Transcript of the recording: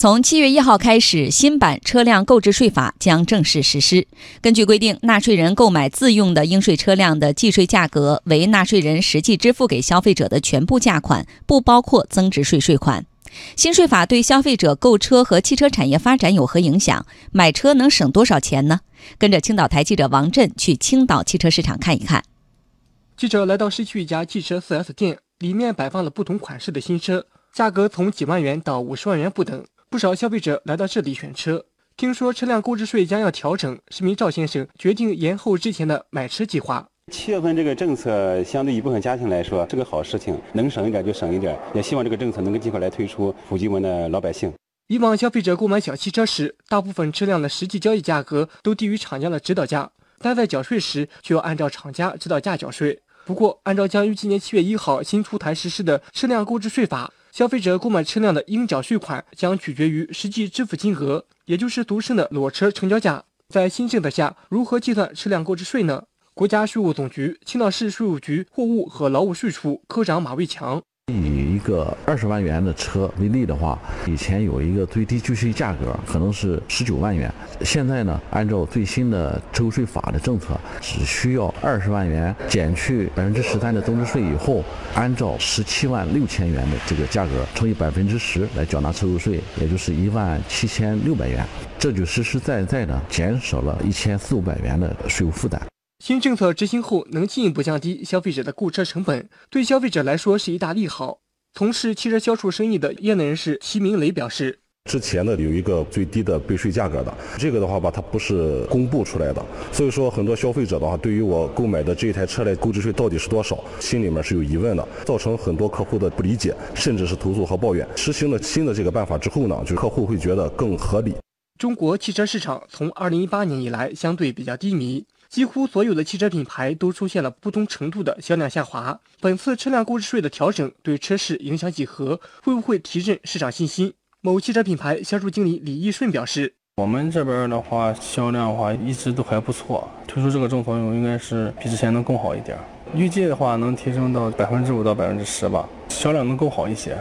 从七月一号开始，新版车辆购置税法将正式实施。根据规定，纳税人购买自用的应税车辆的计税价格为纳税人实际支付给消费者的全部价款，不包括增值税税款。新税法对消费者购车和汽车产业发展有何影响？买车能省多少钱呢？跟着青岛台记者王震去青岛汽车市场看一看。记者来到市区一家汽车 4S 店，里面摆放了不同款式的新车，价格从几万元到五十万元不等。不少消费者来到这里选车，听说车辆购置税将要调整，市民赵先生决定延后之前的买车计划。七月份这个政策相对一部分家庭来说是个好事情，能省一点就省一点，也希望这个政策能够尽快来推出，普及我们的老百姓。以往消费者购买小汽车时，大部分车辆的实际交易价格都低于厂家的指导价，但在缴税时却要按照厂家指导价缴税。不过，按照将于今年七月一号新出台实施的车辆购置税法。消费者购买车辆的应缴税款将取决于实际支付金额，也就是独剩的裸车成交价。在新政策下，如何计算车辆购置税呢？国家税务总局青岛市税务局货物和劳务税处科长马卫强。个二十万元的车为例的话，以前有一个最低计税价格可能是十九万元，现在呢，按照最新的车税法的政策，只需要二十万元减去百分之十三的增值税以后，按照十七万六千元的这个价格乘以百分之十来缴纳车购税，也就是一万七千六百元，这就实实在在的减少了一千四五百元的税务负担。新政策执行后，能进一步降低消费者的购车成本，对消费者来说是一大利好。从事汽车销售生意的业内人士齐明磊表示：“之前呢有一个最低的备税价格的，这个的话吧，它不是公布出来的，所以说很多消费者的话，对于我购买的这一台车的购置税到底是多少，心里面是有疑问的，造成很多客户的不理解，甚至是投诉和抱怨。实行了新的这个办法之后呢，就客户会觉得更合理。”中国汽车市场从2018年以来相对比较低迷。几乎所有的汽车品牌都出现了不同程度的销量下滑。本次车辆购置税的调整对车市影响几何？会不会提振市场信心？某汽车品牌销售经理李义顺表示：“我们这边的话，销量的话一直都还不错。推出这个政策应该是比之前能更好一点。预计的话能提升到百分之五到百分之十吧，销量能更好一些。”